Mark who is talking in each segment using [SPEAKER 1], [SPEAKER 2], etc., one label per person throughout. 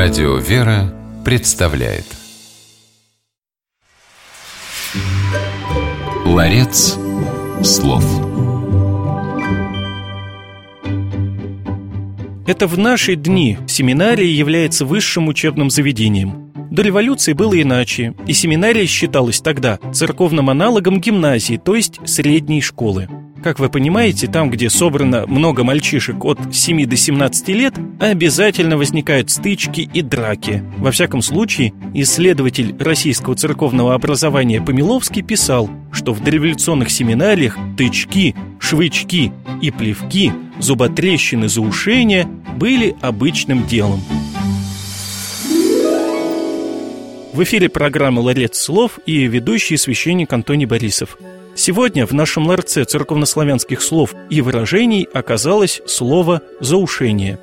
[SPEAKER 1] Радио «Вера» представляет Ларец слов
[SPEAKER 2] Это в наши дни семинария является высшим учебным заведением. До революции было иначе, и семинария считалась тогда церковным аналогом гимназии, то есть средней школы. Как вы понимаете, там, где собрано много мальчишек от 7 до 17 лет, обязательно возникают стычки и драки. Во всяком случае, исследователь российского церковного образования Помиловский писал, что в дореволюционных семинариях тычки, швычки и плевки, зуботрещины, заушения были обычным делом. В эфире программа «Ларец слов» и ведущий священник Антоний Борисов – Сегодня в нашем ларце церковнославянских слов и выражений оказалось слово «заушение».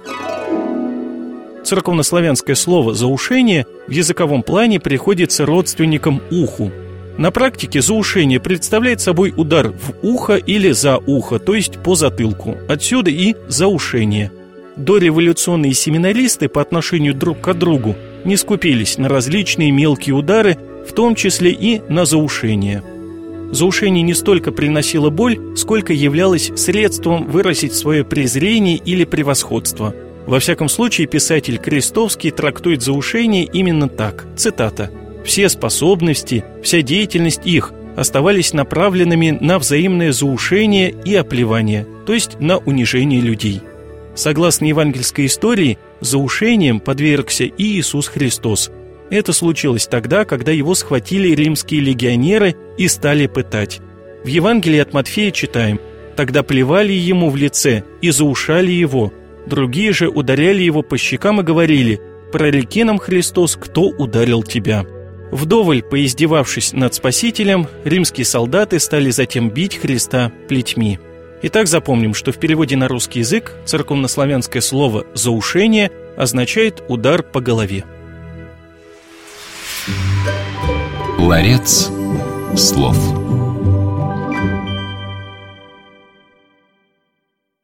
[SPEAKER 2] Церковнославянское слово «заушение» в языковом плане приходится родственникам уху. На практике заушение представляет собой удар в ухо или за ухо, то есть по затылку. Отсюда и заушение. Дореволюционные семинаристы по отношению друг к другу не скупились на различные мелкие удары, в том числе и на заушение – Заушение не столько приносило боль, сколько являлось средством выразить свое презрение или превосходство. Во всяком случае, писатель Крестовский трактует заушение именно так. Цитата. «Все способности, вся деятельность их оставались направленными на взаимное заушение и оплевание, то есть на унижение людей». Согласно евангельской истории, заушением подвергся и Иисус Христос – это случилось тогда, когда его схватили римские легионеры и стали пытать. В Евангелии от Матфея читаем «Тогда плевали ему в лице и заушали его. Другие же ударяли его по щекам и говорили «Прореки нам, Христос, кто ударил тебя?» Вдоволь поиздевавшись над Спасителем, римские солдаты стали затем бить Христа плетьми. Итак, запомним, что в переводе на русский язык церковнославянское слово «заушение» означает «удар по голове».
[SPEAKER 1] Ларец слов.